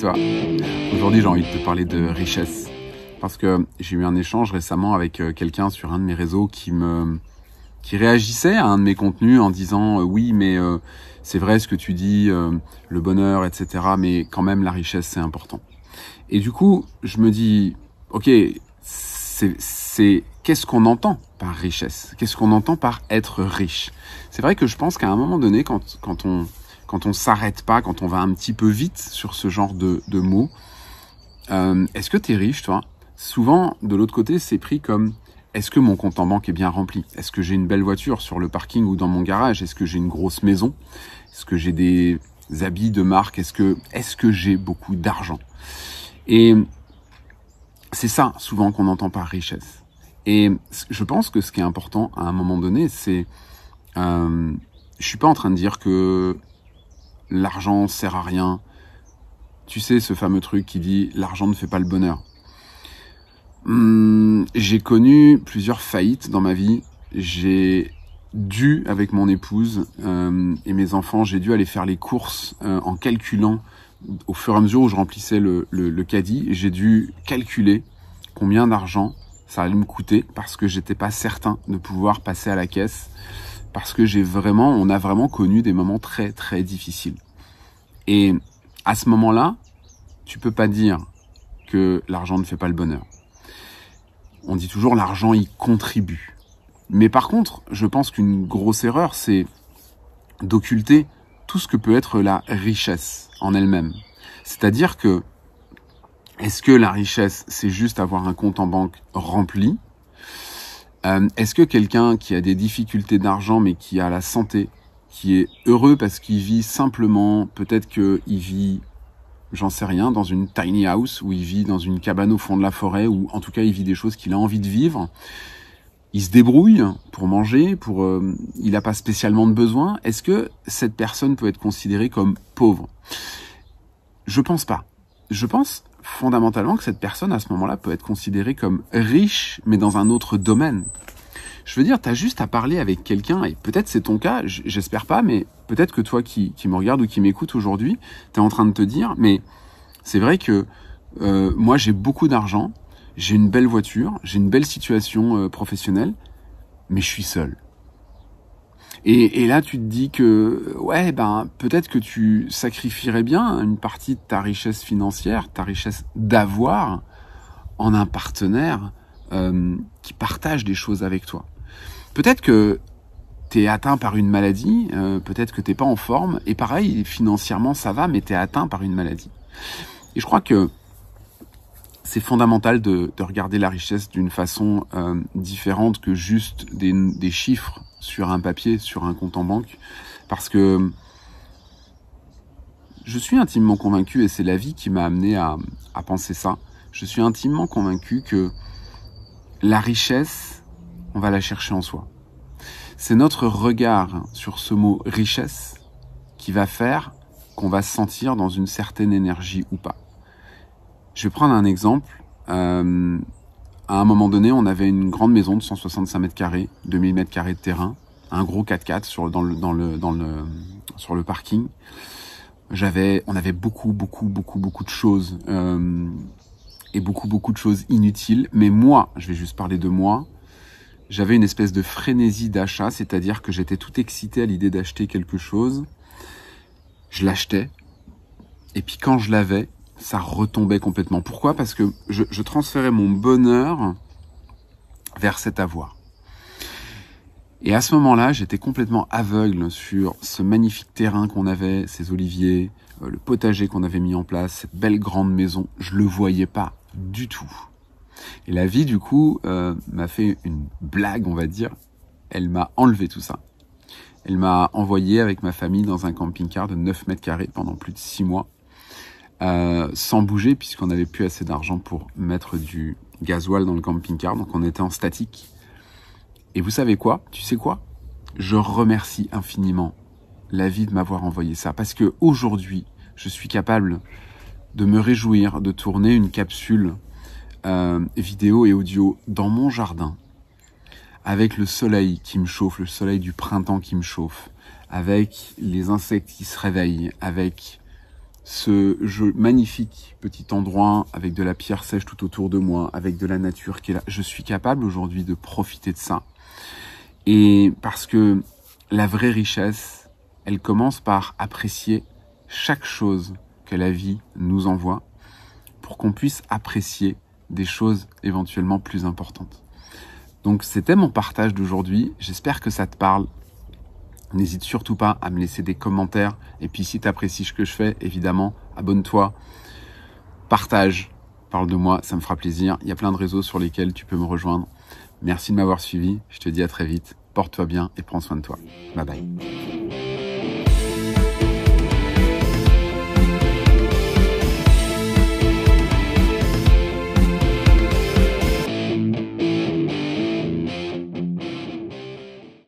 toi. Aujourd'hui, j'ai envie de te parler de richesse. Parce que j'ai eu un échange récemment avec euh, quelqu'un sur un de mes réseaux qui me qui réagissait à un de mes contenus en disant euh, oui mais euh, c'est vrai ce que tu dis le bonheur etc mais quand même la richesse c'est important et du coup je me dis ok c'est c'est qu'est-ce qu'on entend par richesse? Qu'est-ce qu'on entend par être riche? C'est vrai que je pense qu'à un moment donné quand quand on quand on s'arrête pas, quand on va un petit peu vite sur ce genre de, de mots. Euh, est-ce que tu es riche, toi? Souvent, de l'autre côté, c'est pris comme est-ce que mon compte en banque est bien rempli? Est-ce que j'ai une belle voiture sur le parking ou dans mon garage? Est-ce que j'ai une grosse maison? Est-ce que j'ai des habits de marque? Est-ce que, est-ce que j'ai beaucoup d'argent? Et c'est ça, souvent, qu'on entend par richesse. Et je pense que ce qui est important à un moment donné, c'est... Euh, je suis pas en train de dire que l'argent sert à rien. Tu sais, ce fameux truc qui dit l'argent ne fait pas le bonheur. Hum, j'ai connu plusieurs faillites dans ma vie. J'ai dû, avec mon épouse euh, et mes enfants, j'ai dû aller faire les courses euh, en calculant au fur et à mesure où je remplissais le, le, le caddie. J'ai dû calculer combien d'argent ça allait me coûter parce que j'étais pas certain de pouvoir passer à la caisse parce que j'ai vraiment, on a vraiment connu des moments très très difficiles. Et à ce moment-là, tu peux pas dire que l'argent ne fait pas le bonheur. On dit toujours l'argent y contribue. Mais par contre, je pense qu'une grosse erreur, c'est d'occulter tout ce que peut être la richesse en elle-même. C'est-à-dire que est-ce que la richesse, c'est juste avoir un compte en banque rempli? Euh, Est-ce que quelqu'un qui a des difficultés d'argent mais qui a la santé, qui est heureux parce qu'il vit simplement, peut-être qu'il vit, j'en sais rien, dans une tiny house, ou il vit dans une cabane au fond de la forêt, ou en tout cas il vit des choses qu'il a envie de vivre. Il se débrouille pour manger, pour, euh, il n'a pas spécialement de besoin. Est-ce que cette personne peut être considérée comme pauvre? Je pense pas. Je pense fondamentalement que cette personne à ce moment-là peut être considérée comme riche, mais dans un autre domaine. Je veux dire, tu as juste à parler avec quelqu'un, et peut-être c'est ton cas, j'espère pas, mais peut-être que toi qui, qui me regarde ou qui m'écoute aujourd'hui, tu es en train de te dire, mais c'est vrai que euh, moi j'ai beaucoup d'argent, j'ai une belle voiture, j'ai une belle situation euh, professionnelle, mais je suis seul. Et, et, là, tu te dis que, ouais, ben, peut-être que tu sacrifierais bien une partie de ta richesse financière, ta richesse d'avoir, en un partenaire euh, qui partage des choses avec toi. Peut-être que tu es atteint par une maladie, euh, peut-être que t'es pas en forme, et pareil, financièrement ça va, mais tu es atteint par une maladie. Et je crois que c'est fondamental de, de, regarder la richesse d'une façon euh, différente que juste des, des, chiffres sur un papier, sur un compte en banque, parce que je suis intimement convaincu, et c'est la vie qui m'a amené à, à penser ça, je suis intimement convaincu que la richesse, on va la chercher en soi. C'est notre regard sur ce mot richesse qui va faire qu'on va se sentir dans une certaine énergie ou pas. Je vais prendre un exemple. Euh, à un moment donné, on avait une grande maison de 165 mètres carrés, 2000 mètres carrés de terrain, un gros 4x4 sur, dans le, dans le, dans le, sur le parking. J'avais, on avait beaucoup, beaucoup, beaucoup, beaucoup de choses euh, et beaucoup, beaucoup de choses inutiles. Mais moi, je vais juste parler de moi, j'avais une espèce de frénésie d'achat, c'est-à-dire que j'étais tout excité à l'idée d'acheter quelque chose. Je l'achetais. Et puis quand je l'avais, ça retombait complètement. Pourquoi? Parce que je, je, transférais mon bonheur vers cet avoir. Et à ce moment-là, j'étais complètement aveugle sur ce magnifique terrain qu'on avait, ces oliviers, euh, le potager qu'on avait mis en place, cette belle grande maison. Je le voyais pas du tout. Et la vie, du coup, euh, m'a fait une blague, on va dire. Elle m'a enlevé tout ça. Elle m'a envoyé avec ma famille dans un camping-car de 9 mètres carrés pendant plus de 6 mois, euh, sans bouger, puisqu'on n'avait plus assez d'argent pour mettre du gasoil dans le camping-car, donc on était en statique. Et vous savez quoi? Tu sais quoi? Je remercie infiniment la vie de m'avoir envoyé ça, parce que aujourd'hui, je suis capable de me réjouir de tourner une capsule euh, vidéo et audio dans mon jardin, avec le soleil qui me chauffe, le soleil du printemps qui me chauffe, avec les insectes qui se réveillent, avec ce magnifique petit endroit avec de la pierre sèche tout autour de moi, avec de la nature qui est là. Je suis capable aujourd'hui de profiter de ça. Et parce que la vraie richesse, elle commence par apprécier chaque chose que la vie nous envoie pour qu'on puisse apprécier des choses éventuellement plus importantes. Donc c'était mon partage d'aujourd'hui. J'espère que ça te parle. N'hésite surtout pas à me laisser des commentaires. Et puis si tu ce que je fais, évidemment, abonne-toi, partage, parle de moi, ça me fera plaisir. Il y a plein de réseaux sur lesquels tu peux me rejoindre. Merci de m'avoir suivi. Je te dis à très vite. Porte-toi bien et prends soin de toi. Bye bye.